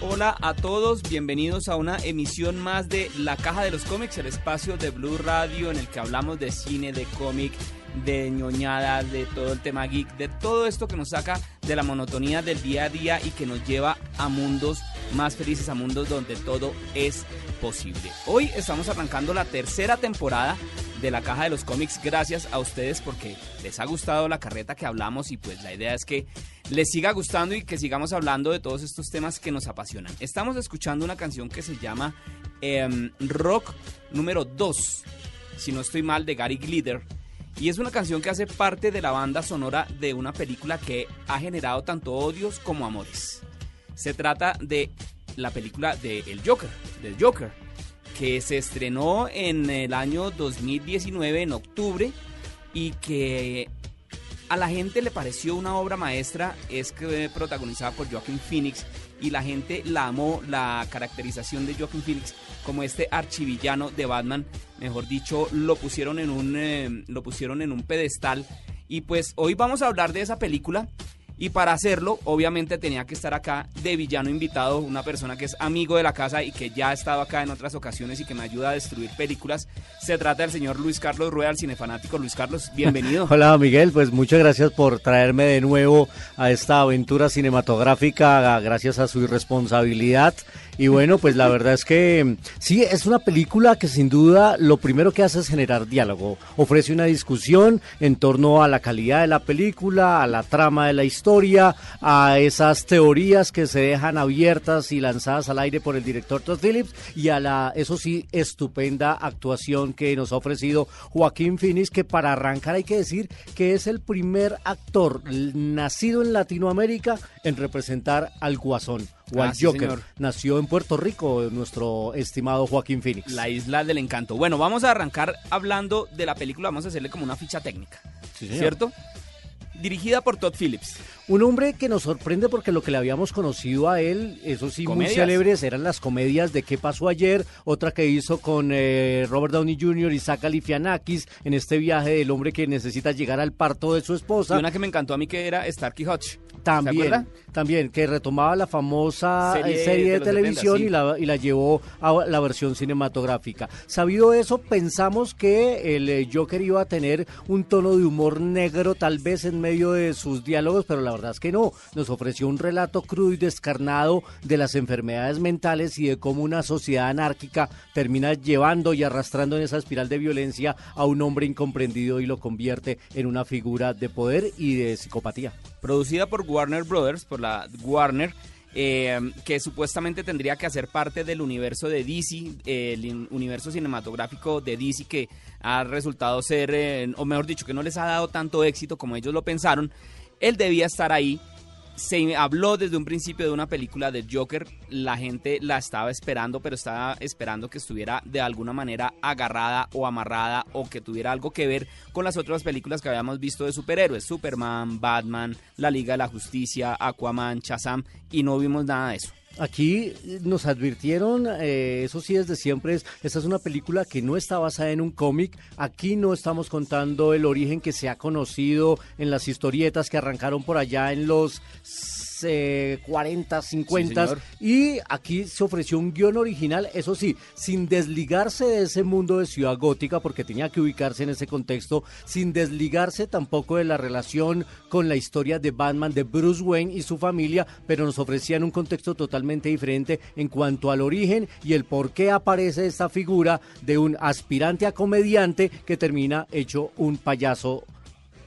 Hola a todos, bienvenidos a una emisión más de La Caja de los Cómics, el espacio de Blue Radio en el que hablamos de cine, de cómic, de ñoñadas, de todo el tema geek, de todo esto que nos saca de la monotonía del día a día y que nos lleva a mundos más felices, a mundos donde todo es posible. Hoy estamos arrancando la tercera temporada de la caja de los cómics gracias a ustedes porque les ha gustado la carreta que hablamos y pues la idea es que les siga gustando y que sigamos hablando de todos estos temas que nos apasionan. Estamos escuchando una canción que se llama em, Rock número 2, si no estoy mal, de Gary Glitter. Y es una canción que hace parte de la banda sonora de una película que ha generado tanto odios como amores. Se trata de la película de El Joker, del Joker, que se estrenó en el año 2019, en octubre, y que a la gente le pareció una obra maestra, es que protagonizada por Joaquin Phoenix, y la gente la amó, la caracterización de Joaquin Phoenix como este archivillano de Batman, mejor dicho, lo pusieron en un, eh, lo pusieron en un pedestal. Y pues hoy vamos a hablar de esa película y para hacerlo, obviamente tenía que estar acá de villano invitado, una persona que es amigo de la casa y que ya ha estado acá en otras ocasiones y que me ayuda a destruir películas. Se trata del señor Luis Carlos Rueda, el cinefanático. Luis Carlos, bienvenido. Hola Miguel, pues muchas gracias por traerme de nuevo a esta aventura cinematográfica, gracias a su irresponsabilidad. Y bueno, pues la verdad es que sí, es una película que sin duda lo primero que hace es generar diálogo. Ofrece una discusión en torno a la calidad de la película, a la trama de la historia, a esas teorías que se dejan abiertas y lanzadas al aire por el director Todd Phillips y a la, eso sí, estupenda actuación que nos ha ofrecido Joaquín Phoenix, que para arrancar hay que decir que es el primer actor nacido en Latinoamérica en representar al Guasón o al sí, Joker. señor. Nació en Puerto Rico nuestro estimado Joaquín Phoenix. La isla del encanto. Bueno, vamos a arrancar hablando de la película, vamos a hacerle como una ficha técnica, Sí. ¿cierto? Dirigida por Todd Phillips. Un hombre que nos sorprende porque lo que le habíamos conocido a él, eso sí, Comedias. muy célebres, eran las comedias de ¿Qué pasó ayer? Otra que hizo con eh, Robert Downey Jr. y Zach Galifianakis en este viaje del hombre que necesita llegar al parto de su Y esposa. una que me encantó a mí que era Starkey Hutch. También, también, que retomaba la famosa Serie eh, serie, de televisión 70, y, la, y la llevó a la versión cinematográfica. Sabido eso, pensamos que el eh, Joker iba a tener un tono de humor negro tal vez en medio de sus diálogos, pero la verdad es que no. Nos ofreció un relato crudo y descarnado de las enfermedades mentales y de cómo una sociedad anárquica termina llevando y arrastrando en esa espiral de violencia a un hombre incomprendido y lo convierte en una figura de poder y de psicopatía. Producida por Warner Brothers, por la Warner, eh, que supuestamente tendría que hacer parte del universo de DC, el universo cinematográfico de DC que ha resultado ser, eh, o mejor dicho, que no les ha dado tanto éxito como ellos lo pensaron. Él debía estar ahí. Se habló desde un principio de una película de Joker, la gente la estaba esperando, pero estaba esperando que estuviera de alguna manera agarrada o amarrada o que tuviera algo que ver con las otras películas que habíamos visto de superhéroes, Superman, Batman, La Liga de la Justicia, Aquaman, Shazam, y no vimos nada de eso. Aquí nos advirtieron, eh, eso sí desde siempre, es, esta es una película que no está basada en un cómic, aquí no estamos contando el origen que se ha conocido en las historietas que arrancaron por allá en los eh, 40, 50 señor. y aquí se ofreció un guion original, eso sí, sin desligarse de ese mundo de ciudad gótica, porque tenía que ubicarse en ese contexto, sin desligarse tampoco de la relación con la historia de Batman, de Bruce Wayne y su familia, pero nos ofrecían un contexto totalmente diferente en cuanto al origen y el por qué aparece esta figura de un aspirante a comediante que termina hecho un payaso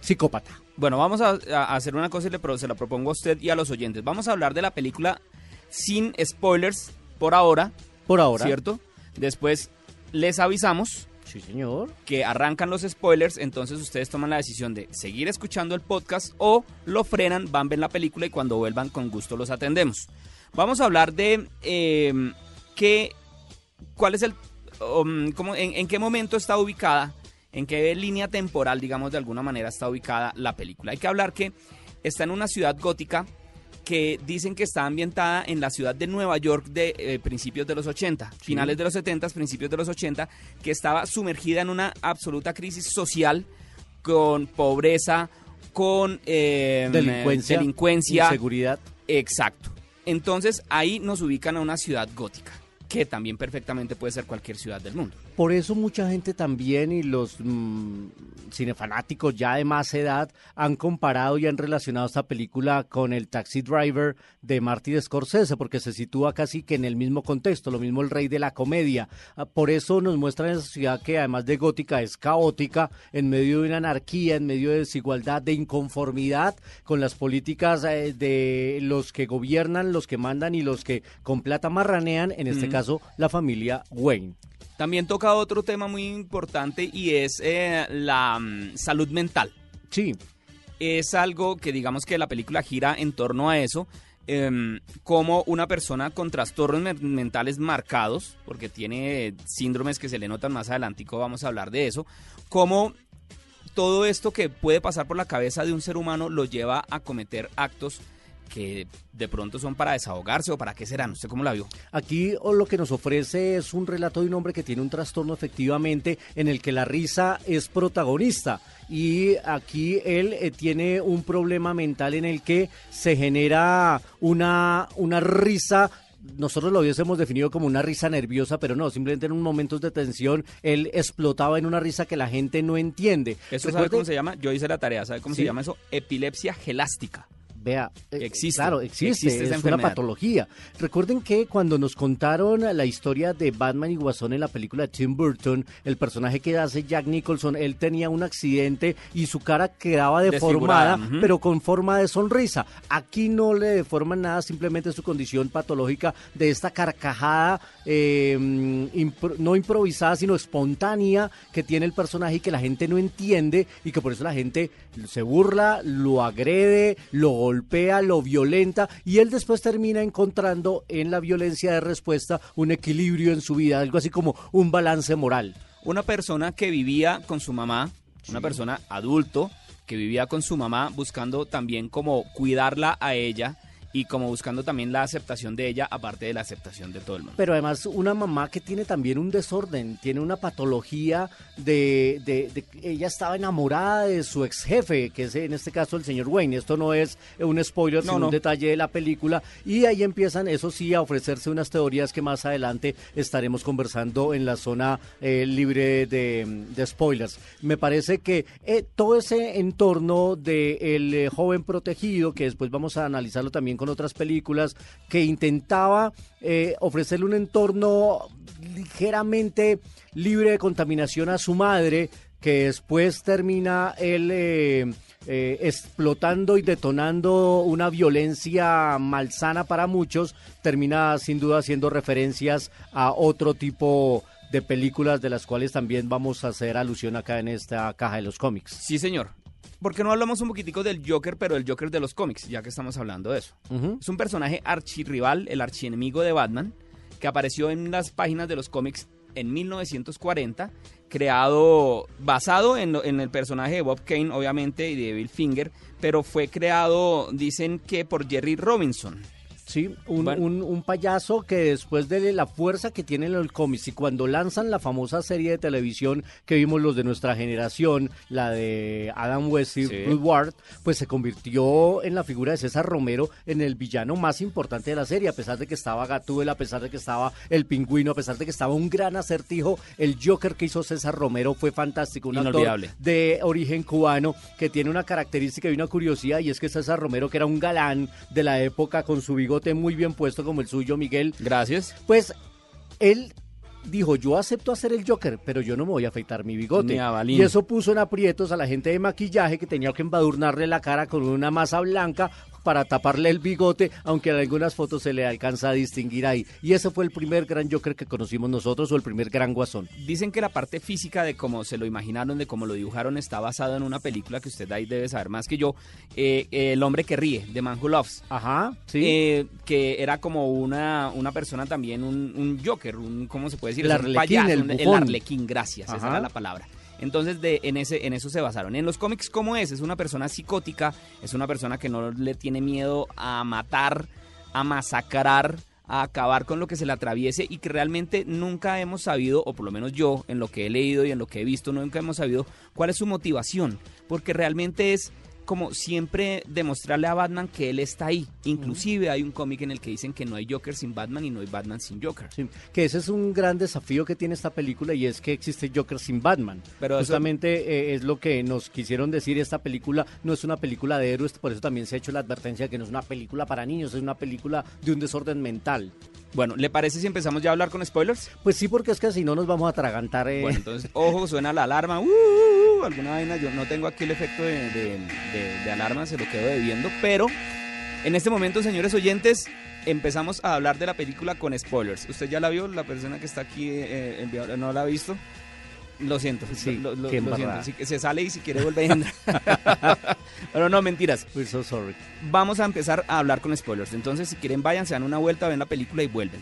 psicópata. Bueno, vamos a, a hacer una cosa y le, se la propongo a usted y a los oyentes. Vamos a hablar de la película sin spoilers por ahora, Por ahora. ¿cierto? Después Les avisamos Sí, señor. que arrancan los spoilers, entonces ustedes toman la decisión de seguir escuchando el podcast o lo frenan, van, ven la película y cuando vuelvan con gusto los atendemos. Vamos a hablar de eh, qué, cuál es el, um, cómo- en, en qué momento está ubicada, en qué línea temporal, digamos de alguna manera, está ubicada la película. Hay que hablar que está en una ciudad gótica que dicen que está ambientada en la ciudad de Nueva York de eh, principios de los 80, finales de los 70, principios de los 80, que estaba sumergida en una absoluta crisis social con pobreza, con eh, Delincuencia. delincuencia. Inseguridad. Exacto. Entonces ahí nos ubican a una ciudad gótica, que también perfectamente puede ser cualquier ciudad del mundo. Por eso mucha gente también y los mm, cinefanáticos ya de más edad han comparado y han relacionado esta película con el Taxi Driver de Martin Scorsese, porque se sitúa casi que en el mismo contexto, lo mismo el rey de la comedia. Ah, Por eso nos muestran esa ciudad que además de gótica es caótica, en medio de una anarquía, en medio de desigualdad, de inconformidad con las políticas eh, de los que gobiernan, los que mandan y los que con plata marranean, en este caso la familia Wayne. También toca otro tema muy importante y es eh, la mm, salud mental. Sí, es algo que digamos que la película gira en torno a eso, em, como una persona con trastornos men- mentales marcados, porque tiene síndromes que se le notan más adelantico, vamos a hablar de eso, como todo esto que puede pasar por la cabeza de un ser humano lo lleva a cometer actos que de pronto son para desahogarse o para qué serán, ¿usted cómo la vio? Aquí o lo que nos ofrece es un relato de un hombre que tiene un trastorno efectivamente en el que la risa es protagonista y aquí él eh, tiene un problema mental en el que se genera una, una risa nosotros lo hubiésemos definido como una risa nerviosa, pero no, simplemente en un momentos de tensión él explotaba en una risa que la gente no entiende. ¿Eso sabe Recuerde- cómo se llama? Yo hice la tarea, ¿sabe cómo Sí. se llama eso? Epilepsia gelástica. Vea, eh, Existe, Claro, existe, existe es una patología. Recuerden que cuando nos contaron la historia de Batman y Guasón en la película de Tim Burton, el personaje que hace Jack Nicholson, él tenía un accidente y su cara quedaba deformada, pero con forma de sonrisa. Aquí no le deforman nada, simplemente su condición patológica de esta carcajada eh, impro- no improvisada, sino espontánea que tiene el personaje y que la gente no entiende y que por eso la gente se burla, lo agrede, lo golpea, lo violenta y él después termina encontrando en la violencia de respuesta un equilibrio en su vida, algo así como un balance moral. una persona que vivía con su mamá, una persona adulto que vivía con su mamá buscando también como cuidarla a ella y como buscando también la aceptación de ella aparte de la aceptación de todo el mundo. Pero además una mamá que tiene también un desorden, tiene una patología de, de, de- ella estaba enamorada de su ex jefe, que es en este caso el señor Wayne. Esto no es un spoiler, No, sino no. un detalle de la película. Y ahí empiezan, eso sí, a ofrecerse unas teorías que más adelante estaremos conversando en la zona eh, libre de, de spoilers. Me parece que eh, todo ese entorno del joven protegido, que después vamos a analizarlo también con otras películas, que intentaba eh, ofrecerle un entorno ligeramente libre de contaminación a su madre, que después termina él eh, eh, explotando y detonando una violencia malsana para muchos, termina sin duda haciendo referencias a otro tipo de películas de las cuales también vamos a hacer alusión acá en esta caja de los cómics. Sí, señor. ¿Por qué no hablamos un poquitico del Joker, pero el Joker de los cómics, ya que estamos hablando de eso? Es un personaje archirrival, el archienemigo de Batman, que apareció en las páginas de los cómics en 1940, creado, basado en, en el personaje de Bob Kane, obviamente, y de Bill Finger, pero fue creado, dicen que por Jerry Robinson. Sí, un, Bueno. un- un payaso que después de la fuerza que tiene en el cómics y cuando lanzan la famosa serie de televisión que vimos los de nuestra generación, la de Adam West y Sí. Ruth Ward, pues se convirtió en la figura de César Romero en el villano más importante de la serie, a pesar de que estaba Gatúbela, a pesar de que estaba el pingüino, a pesar de que estaba un gran acertijo, el Joker que hizo César Romero fue fantástico, un actor de origen cubano que tiene una característica y una curiosidad y es que César Romero, que era un galán de la época con su bigote muy bien puesto como el suyo, Miguel, Gracias. pues él dijo, yo acepto hacer el Joker, pero yo no me voy a afeitar mi bigote. Y eso puso en aprietos a la gente de maquillaje que tenía que embadurnarle la cara con una masa blanca para taparle el bigote, aunque en algunas fotos se le alcanza a distinguir ahí. Y ese fue el primer gran Joker que conocimos nosotros o el primer gran guasón. Dicen que la parte física de cómo se lo imaginaron, de cómo lo dibujaron, está basada en una película que usted ahí debe saber más que yo, eh, El hombre que ríe, de Man Who Loves. Ajá, sí. Eh, que era como una, una persona también, un, Joker, un, ¿cómo se puede decir? El arlequín, el, el, arlequín, gracias, esa era la palabra. Entonces de, en, ese, en eso se basaron. En los cómics, ¿cómo es? Es una persona psicótica, es una persona que no le tiene miedo a matar, a masacrar, a acabar con lo que se le atraviese y que realmente nunca hemos sabido, o por lo menos yo, en lo que he leído y en lo que he visto, nunca hemos sabido cuál es su motivación, porque realmente es como siempre demostrarle a Batman que él está ahí. Inclusive hay un cómic en el que dicen que no hay Joker sin Batman y no hay Batman sin Joker. que ese es un gran desafío que tiene esta película y es que existe Joker sin Batman. Pero Justamente eh, es lo que nos quisieron decir, esta película no es una película de héroes, por eso también se ha hecho la advertencia de que no es una película para niños, es una película de un desorden mental. Bueno, ¿le parece si empezamos ya a hablar con spoilers? Pues sí, porque es que si no nos vamos a atragantar. Eh. Bueno, entonces, ojo, suena la alarma. Uh, uh, uh, alguna vaina, yo no tengo aquí el efecto de, alarma, se lo quedo debiendo. Pero en este momento, señores oyentes, empezamos a hablar de la película con spoilers. ¿Usted ya la vio? La persona que está aquí eh, no la ha visto. Lo siento, sí, lo, siento. se sale y si quiere volver a entrar. Pero no, mentiras. We're so sorry. Vamos a empezar a hablar con spoilers. Entonces, si quieren, vayan, se dan una vuelta, ven la película y vuelven.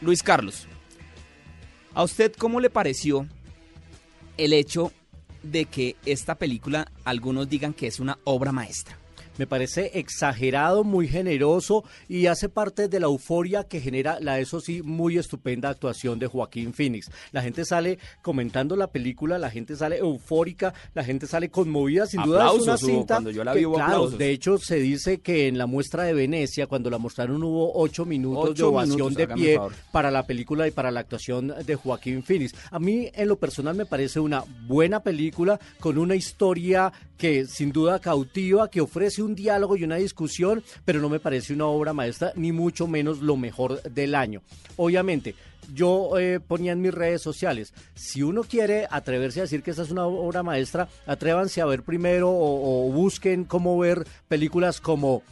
Luis Carlos, ¿a usted cómo le pareció el hecho de que esta película algunos digan que es una obra maestra? Me parece exagerado, muy generoso y hace parte de la euforia que genera la, eso sí, muy estupenda actuación de Joaquín Phoenix. La gente sale comentando la película, la gente sale eufórica, la gente sale conmovida, sin duda es una cinta. Cuando yo la vi, claro, de hecho se dice que en la muestra de Venecia, cuando la mostraron, hubo ocho minutos de ovación de pie para la película y para la actuación de Joaquín Phoenix. A mí, en lo personal, me parece una buena película con una historia que sin duda cautiva, que ofrece un diálogo y una discusión, pero no me parece una obra maestra, ni mucho menos lo mejor del año. Obviamente, yo eh, ponía en mis redes sociales, si uno quiere atreverse a decir que esta es una obra maestra, atrévanse a ver primero o, busquen cómo ver películas como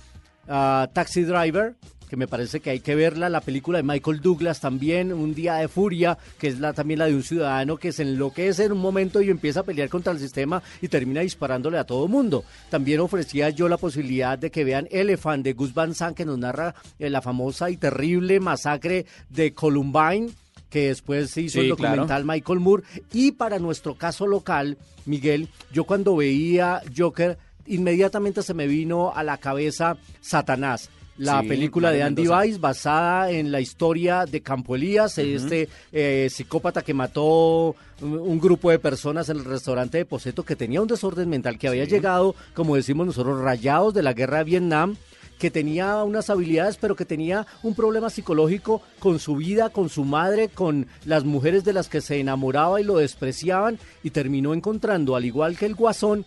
ah, Taxi Driver, que me parece que hay que verla, la película de Michael Douglas también, Un día de furia, que es la, también la de un ciudadano que se enloquece en un momento y empieza a pelear contra el sistema y termina disparándole a todo mundo. También ofrecía yo la posibilidad de que vean Elephant de Gus Van Sant, que nos narra eh, la famosa y terrible masacre de Columbine, que después se hizo el documental Michael Moore. Y para nuestro caso local, Miguel, yo cuando veía Joker, inmediatamente se me vino a la cabeza Satanás la película de Andy Weiss basada en la historia de Campo Elías, este eh, psicópata que mató un grupo de personas en el restaurante de Poseto que tenía un desorden mental, que había llegado, como decimos nosotros, rayados de la guerra de Vietnam que tenía unas habilidades, pero que tenía un problema psicológico con su vida, con su madre, con las mujeres de las que se enamoraba y lo despreciaban, y terminó encontrando, al igual que el guasón,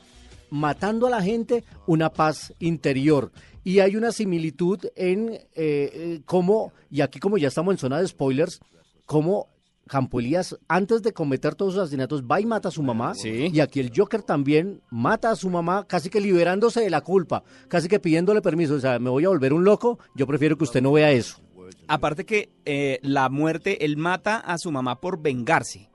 matando a la gente, una paz interior. Y hay una similitud en eh, eh, cómo, y aquí como ya estamos en zona de spoilers, cómo Campo Elías, antes de cometer todos sus asesinatos, va y mata a su mamá. Y aquí el Joker también mata a su mamá, casi que liberándose de la culpa, casi que pidiéndole permiso. O sea, me voy a volver un loco, yo prefiero que usted no vea eso. Aparte que eh, la muerte, él mata a su mamá por vengarse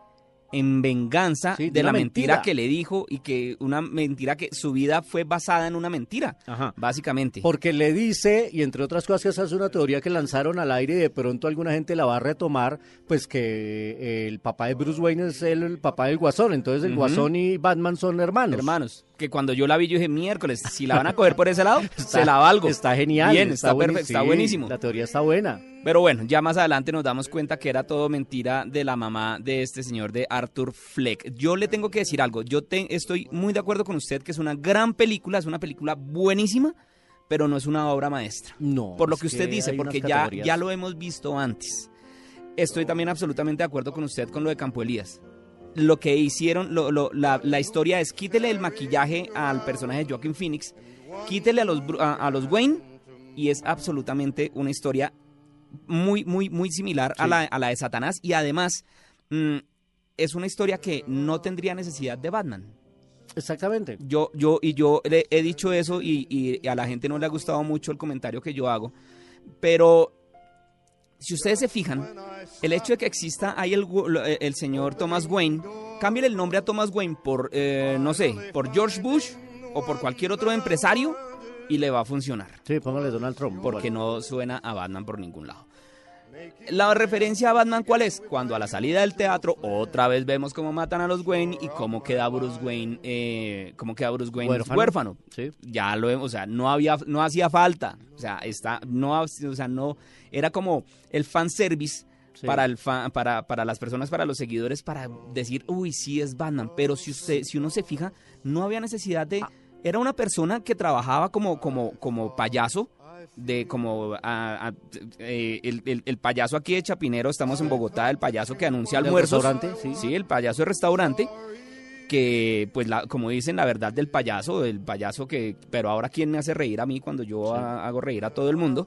en venganza de, la mentira. que le dijo y que una mentira que su vida fue basada en una mentira, básicamente. Porque le dice, y entre otras cosas, que esa es una teoría que lanzaron al aire y de pronto alguna gente la va a retomar, pues que el papá de Bruce Wayne es el, papá del Guasón, entonces el Guasón y Batman son hermanos. Hermanos. Que cuando yo la vi, yo dije, miércoles, si la van a coger por ese lado, se la valgo. Está genial. Bien, está, perfecto, está buenísimo. La teoría está buena. Pero bueno, ya más adelante nos damos cuenta que era todo mentira de la mamá de este señor de Arthur Fleck. Yo le tengo que decir algo, yo estoy muy de acuerdo con usted que es una gran película, es una película buenísima, pero no es una obra maestra. No. Por lo que usted dice, porque ya, ya lo hemos visto antes. Estoy también absolutamente de acuerdo con usted con lo de Campo Elías. Lo que hicieron, la, historia es quítele el maquillaje al personaje de Joaquin Phoenix, quítele a los, a los Wayne y es absolutamente una historia muy, muy, muy similar a, la, a, la, de Satanás y además mm, es una historia que no tendría necesidad de Batman. Exactamente. Yo, yo, y yo le he dicho eso y, y a la gente no le ha gustado mucho el comentario que yo hago. Pero si ustedes se fijan, el hecho de que exista ahí el, el señor Thomas Wayne, cambien el nombre a Thomas Wayne por, eh, no sé, por George Bush o por cualquier otro empresario y le va a funcionar. Sí, póngale Donald Trump. Porque no suena a Batman por ningún lado. La referencia a Batman, ¿cuál es? Cuando a la salida del teatro otra vez vemos cómo matan a los Wayne y cómo queda Bruce Wayne, eh, cómo queda Bruce Wayne huérfano. Ya lo vemos, o sea, no había, no hacía falta, o sea, está, no, o sea, no, era como el fanservice para el para, para las personas, para los seguidores, para decir, uy, sí es Batman. Pero si usted, si uno se fija, no había necesidad de. Ah. Era una persona que trabajaba como, como, como payaso de como eh, el, payaso aquí de Chapinero, estamos en Bogotá, el payaso que anuncia almuerzos. restaurante? Sí. sí, el payaso de restaurante que pues la, como dicen la verdad del payaso, el payaso que, pero ahora quién me hace reír a mí cuando yo hago reír a todo el mundo,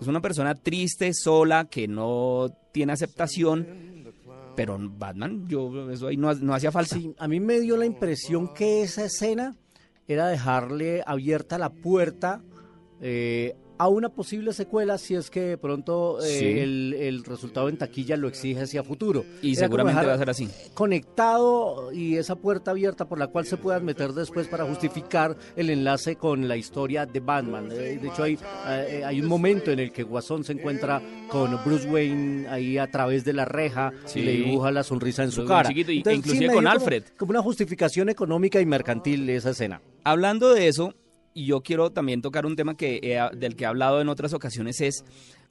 es una persona triste, sola, que no tiene aceptación, pero Batman, yo eso ahí no, no hacía falta. Sí, a mí me dio la impresión que esa escena era dejarle abierta la puerta eh, a una posible secuela si es que de pronto eh, el, resultado en taquilla lo exige hacia futuro. Y seguramente va a ser así. Conectado y esa puerta abierta por la cual se puedan meter después para justificar el enlace con la historia de Batman. Eh, de hecho, hay, eh, hay un momento en el que Guasón se encuentra con Bruce Wayne ahí a través de la reja y le dibuja la sonrisa en su cara. inclusive con Alfred. como una justificación económica y mercantil de esa escena. Hablando de eso, y yo quiero también tocar un tema que del que he hablado en otras ocasiones, es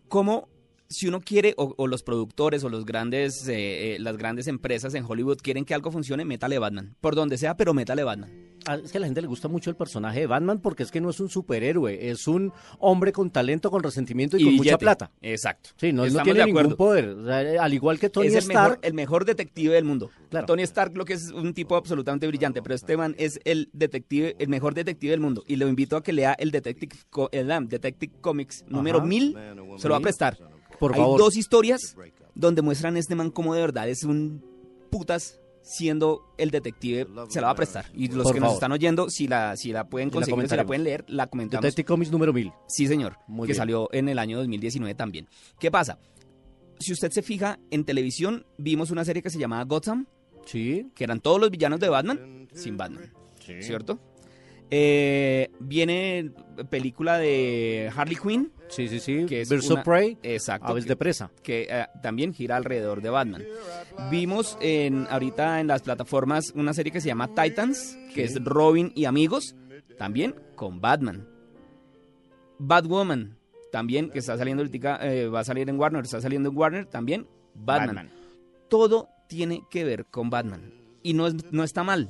cómo si uno quiere, o, los productores o los grandes, eh, eh, las grandes empresas en Hollywood quieren que algo funcione, métale Batman. Por donde sea, pero métale Batman. Ah, es que a la gente le gusta mucho el personaje de Batman porque es que no es un superhéroe, es un hombre con talento, con resentimiento y, con mucha plata. Exacto. Sí, no, tiene ningún poder. al igual que Tony es el Stark. Mejor, el mejor detective del mundo. Tony Stark lo que es un tipo absolutamente brillante, pero este man es el detective, el mejor detective del mundo. Y lo invito a que lea el Detective, el, Detective Comics número 1000. Se lo va a prestar hay dos historias donde muestran a este man como de verdad es un putas siendo el detective, se la va a prestar. Y los que nos están oyendo, si la, si la pueden conseguir, si la pueden leer, la comentamos. Detective Comics número 1000. Sí, señor, que salió en el año 2019 también. ¿Qué pasa? Si usted se fija, en televisión vimos una serie que se llamaba Gotham. Sí. Que eran todos los villanos de Batman sin Batman. ¿Cierto? Eh, viene película de Harley Quinn. Sí, sí, sí. Que es Birds of Prey. Exacto. Aves de presa. Que eh, también gira alrededor de Batman. Vimos en ahorita en las plataformas una serie que se llama Titans, que es Robin y amigos, también con Batman. Batwoman, también que está saliendo eh, va a salir en Warner, está saliendo en Warner, también Batman. Todo tiene que ver con Batman. Y no, es, no está mal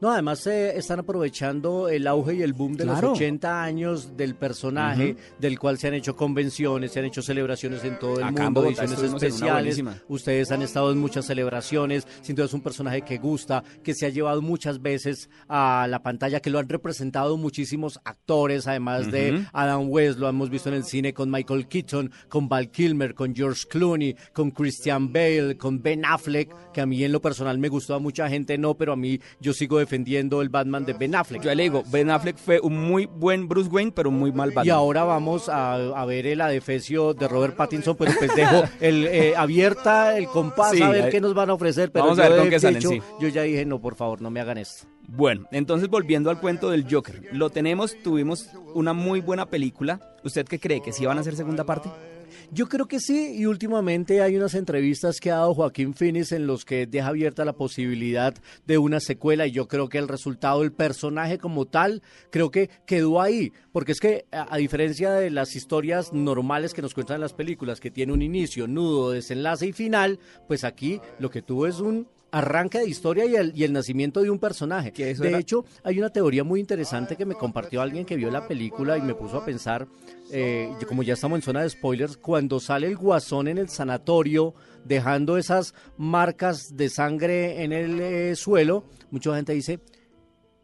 no, además eh, están aprovechando el auge y el boom de los 80 años del personaje, del cual se han hecho convenciones, se han hecho celebraciones en todo el mundo, ediciones especiales. Ustedes han estado en muchas celebraciones, sin duda es un personaje que gusta, que se ha llevado muchas veces a la pantalla, que lo han representado muchísimos actores, además de Adam West, lo hemos visto en el cine con Michael Keaton, con Val Kilmer, con George Clooney, con Christian Bale, con Ben Affleck, que a mí en lo personal me gustó, a mucha gente no, pero a mí yo sigo defendiendo el Batman de Ben Affleck. Yo le digo, Ben Affleck fue un muy buen Bruce Wayne, pero un muy mal Batman. Y ahora vamos a, ver el adefesio de Robert Pattinson, pero pues dejo el, eh, abierta el compás a ver qué nos van a ofrecer. Pero vamos a ver con qué salen, Yo ya dije, no, por favor, no me hagan esto. Bueno, entonces volviendo al cuento del Joker, lo tenemos, tuvimos una muy buena película. ¿Usted qué cree? ¿Que sí van a hacer segunda parte? Yo creo que sí, y últimamente hay unas entrevistas que ha dado Joaquín Phoenix en los que deja abierta la posibilidad de una secuela, y yo creo que el resultado del personaje como tal, creo que quedó ahí, porque es que a, diferencia de las historias normales que nos cuentan en las películas, que tiene un inicio, nudo, desenlace y final, pues aquí lo que tuvo es un arranque de historia y el, y el nacimiento de un personaje. de hecho, hay una teoría muy interesante que me compartió alguien que vio la película y me puso a pensar, eh, como ya estamos en zona de spoilers, cuando sale el guasón en el sanatorio dejando esas marcas de sangre en el eh, suelo, mucha gente dice,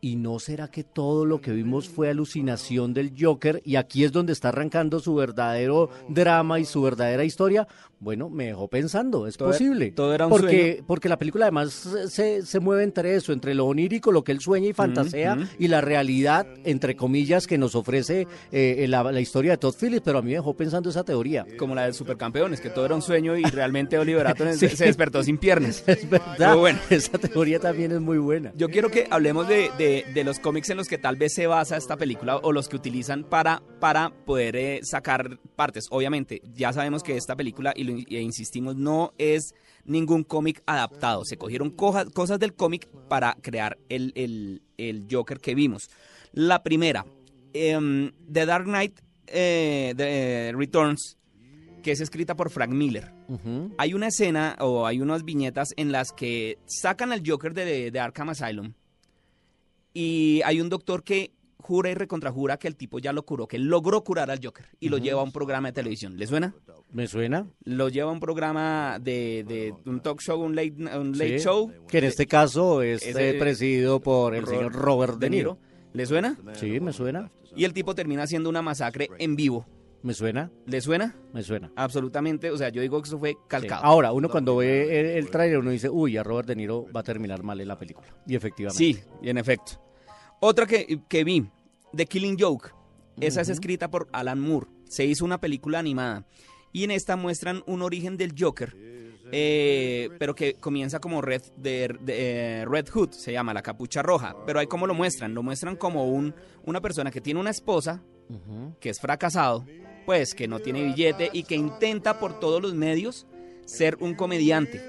¿Y no será que todo lo que vimos fue alucinación del Joker y aquí es donde está arrancando su verdadero drama y su verdadera historia? Bueno, me dejó pensando, es Todo- posible. todo era un porque, sueño. Porque la película además se, se mueve entre eso, entre lo onírico, lo que él sueña y fantasea, y la realidad, entre comillas, que nos ofrece eh, la, la historia de Todd Phillips, pero a mí me dejó pensando esa teoría. Como la de Supercampeones, que todo era un sueño y realmente Oliver Atom se- se despertó sin piernas. Es verdad, Pero bueno. esa teoría también es muy buena. Yo quiero que hablemos de, de- de los cómics en los que tal vez se basa esta película o los que utilizan para, para poder eh, sacar partes. Obviamente, ya sabemos que esta película, y, lo, y insistimos, no es ningún cómic adaptado. Se cogieron coja- cosas del cómic para crear el, el- el Joker que vimos. La primera, em, The Dark Knight eh, The Returns, que es escrita por Frank Miller hay una escena o hay unas viñetas en las que sacan al Joker de, de Arkham Asylum y hay un doctor que jura y recontrajura que el tipo ya lo curó, que logró curar al Joker y lo lleva a un programa de televisión. ¿Le suena? ¿Me suena? Lo lleva a un programa de, de un talk show, un late, un late Sí. show. Que en este caso es eh, presidido por el señor Robert De Niro. ¿Le suena? Sí, me suena. Y el tipo termina haciendo una masacre en vivo. Me suena, ¿Le suena? me suena. Absolutamente. O sea, yo digo que eso fue Sí. calcado. Ahora, uno cuando ve el, el tráiler, uno dice, uy, a Robert De Niro va a terminar mal en la película. Y efectivamente. Sí, y en efecto. Otra que, que vi, The Killing Joke. Esa es escrita por Alan Moore. Se hizo una película animada. Y en esta muestran un origen del Joker, eh, pero que comienza como Red, de, de, eh, Red Hood, se llama, la capucha roja. Pero ahí cómo lo muestran. Lo muestran como un, una persona que tiene una esposa, que es fracasado, pues que no tiene billete y que intenta por todos los medios ser un comediante.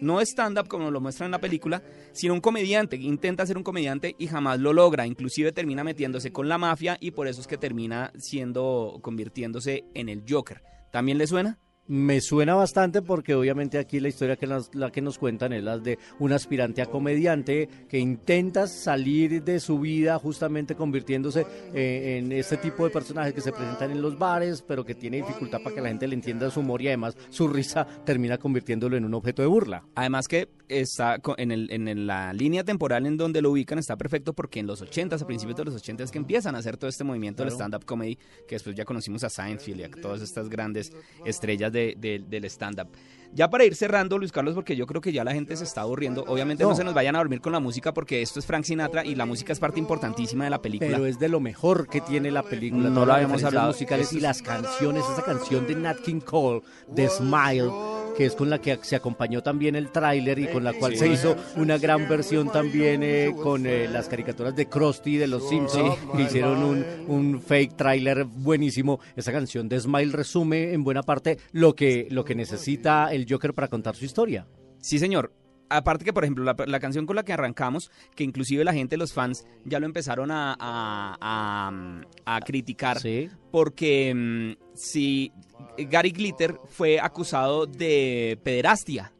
No stand-up como lo muestra en la película, sino un comediante que intenta ser un comediante y jamás lo logra. Inclusive termina metiéndose con la mafia y por eso es que termina siendo, convirtiéndose en el Joker. ¿También le suena? Me suena bastante porque obviamente aquí la historia que nos, la que nos cuentan es la de un aspirante a comediante que intenta salir de su vida justamente convirtiéndose eh, en este tipo de personajes que se presentan en los bares, pero que tiene dificultad para que la gente le entienda su humor y además su risa termina convirtiéndolo en un objeto de burla. Además que está en, el, en la línea temporal en donde lo ubican está perfecto porque en los 80s, a principios de los 80s es que empiezan a hacer todo este movimiento del Claro. stand-up comedy, que después ya conocimos a Seinfeld y a todas estas grandes estrellas de- de- del stand-up. Ya para ir cerrando, Luis Carlos, porque yo creo que ya la gente se está aburriendo. Obviamente no, No. se nos vayan a dormir con la música porque esto es Frank Sinatra y la música es parte importantísima de la película. Pero es de lo mejor que tiene la película. No lo habíamos hablado. musicales y las canciones, esa canción de Nat King Cole, The Smile, que es con la que se acompañó también el tráiler y con la cual Sí. se hizo una gran versión también eh, con eh, las caricaturas de Krusty de los Simpsons, que hicieron un, un fake tráiler buenísimo. Esa canción de Smile resume en buena parte lo que, lo que necesita el Joker para contar su historia. Sí, señor. Aparte que, por ejemplo, la, la canción con la que arrancamos, que inclusive la gente, los fans, ya lo empezaron a, a- a- a criticar, Sí. porque mm, si Gary Glitter fue acusado de pederastia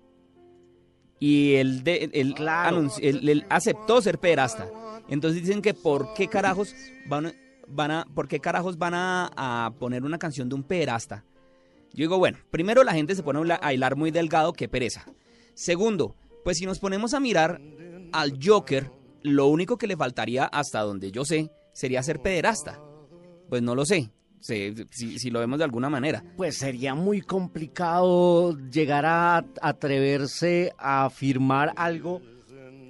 y él, de, él, Claro. él- él aceptó ser pederasta. Entonces dicen que por qué carajos van, a- van a, por qué carajos van a, a poner una canción de un pederasta. Yo digo, bueno, primero la gente se pone a hilar muy delgado, qué pereza. Segundo, pues si nos ponemos a mirar al Joker, lo único que le faltaría, hasta donde yo sé, sería ser pederasta. Pues no lo sé, si lo vemos de alguna manera. Pues sería muy complicado llegar a atreverse a afirmar algo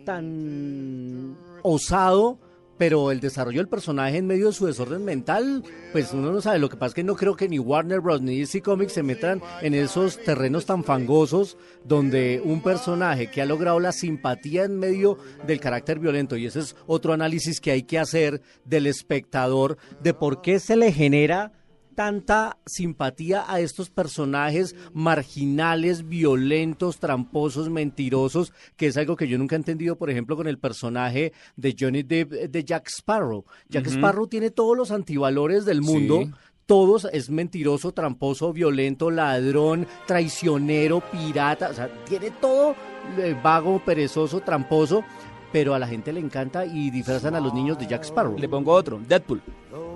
tan osado, pero el desarrollo del personaje en medio de su desorden mental, pues uno no sabe. Lo que pasa es que no creo que ni Warner Bros. ni DC Comics se metan en esos terrenos tan fangosos donde un personaje que ha logrado la simpatía en medio del carácter violento, y ese es otro análisis que hay que hacer del espectador, de por qué se le genera tanta simpatía a estos personajes marginales, violentos, tramposos, mentirosos, que es algo que yo nunca he entendido, por ejemplo, con el personaje de Johnny Depp de Jack Sparrow. Jack. Sparrow tiene todos los antivalores del mundo. Sí. Todos es mentiroso, tramposo, violento, ladrón, traicionero, pirata, o sea, tiene todo eh, vago, perezoso, tramposo, pero a la gente le encanta y disfrazan a los niños de Jack Sparrow. Le pongo otro, Deadpool.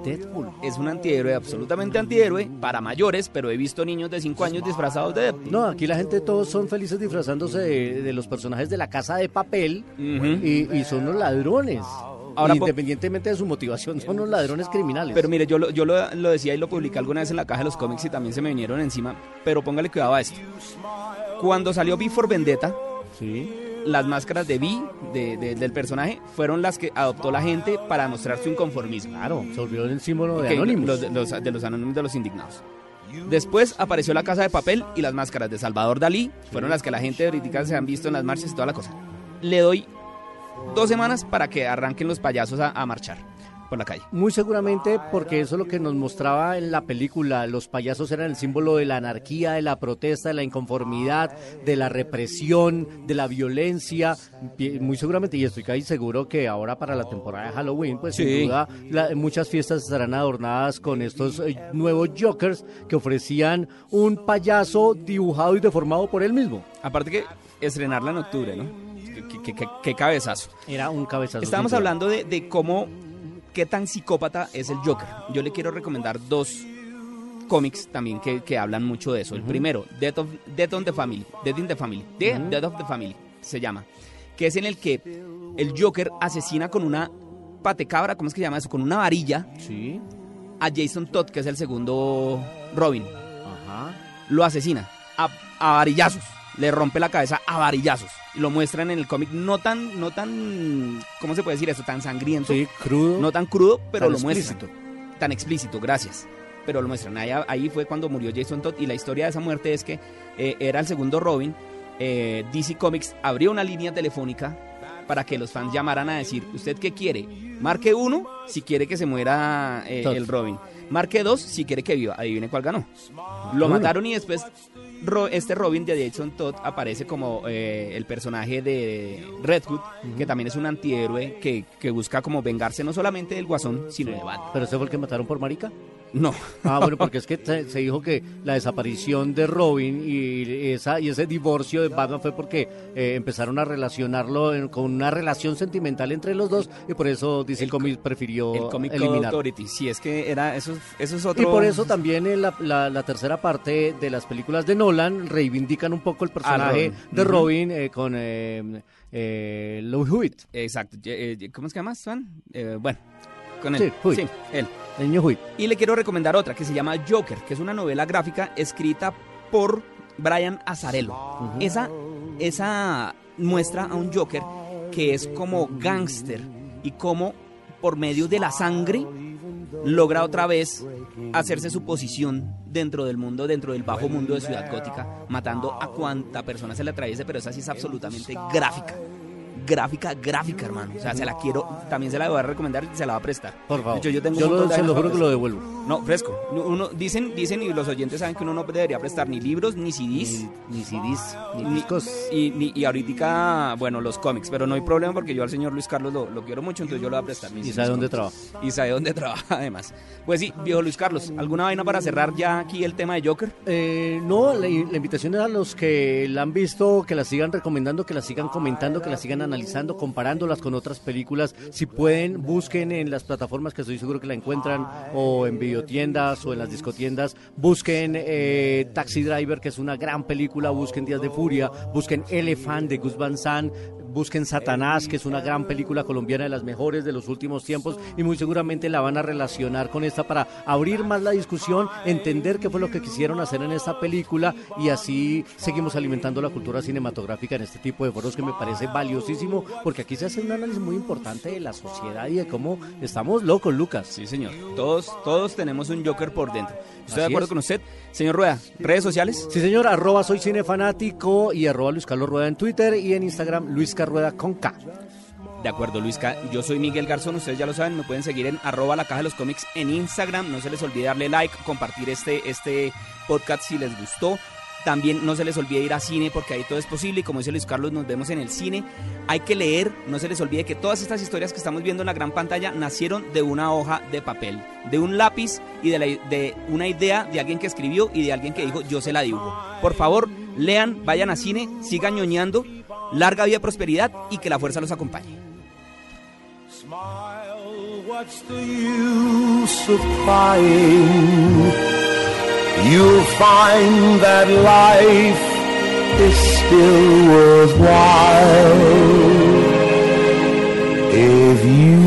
Deadpool. Es un antihéroe, absolutamente antihéroe, para mayores, pero he visto niños de 5 años disfrazados de Deadpool. No, aquí la gente todos son felices disfrazándose de, de los personajes de la casa de papel y son los ladrones. Ahora, Independientemente de su motivación, son los ladrones criminales. Pero mire, yo, lo, yo lo, lo, decía y lo publiqué alguna vez en la caja de los cómics y también se me vinieron encima. Pero póngale cuidado a esto. Cuando salió Before Vendetta, ¿Sí? Las máscaras de Vi, de, del personaje, fueron las que adoptó la gente para mostrar su inconformismo. Claro, se olvidó el símbolo de Anonymous. Los, de los anónimos de los indignados. Después apareció la casa de papel y las máscaras de Salvador Dalí, fueron las que la gente ahorita se han visto en las marchas y toda la cosa. Le doy dos semanas para que arranquen los payasos a marchar por la calle. Muy seguramente porque eso es lo que nos mostraba en la película. Los payasos eran el símbolo de la anarquía, de la protesta, de la inconformidad, de la represión, de la violencia. Muy seguramente, y estoy casi seguro que ahora para la temporada de Halloween, pues sin duda muchas fiestas estarán adornadas con estos eh, nuevos Jokers que ofrecían un payaso dibujado y deformado por él mismo. Aparte que estrenarla en octubre, ¿no? Qué, cabezazo. Era un cabezazo. Estábamos hablando de, de cómo qué tan psicópata es el Joker. Yo le quiero recomendar dos cómics también que, hablan mucho de eso. El primero, Death, of, Death the Family, Death in the Family, Death of the Family se llama, que es en el que el Joker asesina con una patecabra, ¿cómo es que se llama eso? Con una varilla ¿Sí? a Jason Todd, que es el segundo Robin. Ajá. Lo asesina a, a varillazos le rompe la cabeza a varillazos. Y lo muestran en el cómic no tan, no tan, ¿cómo se puede decir eso? Tan sangriento. Sí, crudo. No tan crudo, pero lo muestran. Tan explícito, gracias. Pero lo muestran. Ahí, fue cuando murió Jason Todd. Y la historia de esa muerte es que eh, era el segundo Robin. Eh, DC Comics abrió una línea telefónica para que los fans llamaran a decir, ¿usted qué quiere? Marque uno si quiere que se muera eh, el Robin. Marque dos si quiere que viva. Adivine cuál ganó. Lo mataron y después este Robin de Jason Todd aparece como eh, el personaje de Red Hood, que también es un antihéroe que, que, busca como vengarse no solamente del Guasón, sino de Batman. ¿Pero ese fue el que mataron por marica? No. Ah, bueno, porque es que se dijo que la desaparición de Robin y, esa, y ese divorcio de Batman fue porque eh, empezaron a relacionarlo con una relación sentimental entre los dos y por eso dice el, cómic prefirió el comic eliminar. Authority. Sí, es que era eso, eso es otro. Y por eso también en la, la, tercera parte de las películas de Nolan reivindican un poco el personaje de Robin eh, con eh, eh, Louis Hewitt. Exacto. ¿Cómo se llama, Swan? bueno con él. Sí, él. El niño Y le quiero recomendar otra que se llama Joker, que es una novela gráfica escrita por Brian Azarello. esa, esa muestra a un Joker que es como gángster y como por medio de la sangre logra otra vez hacerse su posición dentro del mundo, dentro del bajo mundo de Ciudad Gótica, matando a cuanta persona se le atraviese, pero esa sí es absolutamente gráfica gráfica, gráfica, hermano. O sea, se la quiero, también se la voy a recomendar y se la va a prestar. Por favor. yo tengo yo lo, se lo juro que lo devuelvo. No, fresco. Uno, dicen, dicen y los oyentes saben que uno no debería prestar ni libros, ni CDs. Ni, CDs, ni, discos. Y, ni, y ahorita, bueno, los cómics. Pero no hay problema porque yo al señor Luis Carlos lo, lo quiero mucho, entonces yo lo voy a prestar. y sabe dónde trabaja. Y sabe dónde trabaja, además. Pues sí, viejo Luis Carlos, ¿alguna vaina para cerrar ya aquí el tema de Joker? Eh, no, la, la invitación es a los que la han visto, que la sigan recomendando, que la sigan comentando, que la sigan analizando, comparando con otras películas. Si pueden, busquen en las plataformas que estoy seguro que la encuentran, o en videotiendas o en las discotiendas. Busquen eh, Taxi Driver, que es una gran película. Busquen Días de Furia. Busquen Elephant de Gus Van Sant busquen Satanás, que es una gran película colombiana de las mejores de los últimos tiempos y muy seguramente la van a relacionar con esta para abrir más la discusión, entender qué fue lo que quisieron hacer en esta película y así seguimos alimentando la cultura cinematográfica en este tipo de foros que me parece valiosísimo porque aquí se hace un análisis muy importante de la sociedad y de cómo estamos locos, Lucas. Sí, señor. Todos, todos tenemos un Joker por dentro. ¿Estoy de acuerdo con usted? Señor Rueda, ¿redes sociales? Sí, señor, arroba soy cinefanático y arroba Luis Carlos Rueda en Twitter y en Instagram Luis Carlos Rueda con K. De acuerdo, Luisca. Yo soy Miguel Garzón, ustedes ya lo saben, me pueden seguir en arroba la caja de los cómics en Instagram. No se les olvide darle like, compartir este, este podcast si les gustó. También no se les olvide ir a cine porque ahí todo es posible y como dice Luis Carlos, nos vemos en el cine. Hay que leer, no se les olvide que todas estas historias que estamos viendo en la gran pantalla nacieron de una hoja de papel, de un lápiz y de, de una idea de alguien que escribió y de alguien que dijo yo se la dibujo. Por favor, lean, vayan a cine, sigan ñoñando larga vida prosperidad y que la fuerza los acompañe. What's the use of crying? Find that life is still worthwhile if you.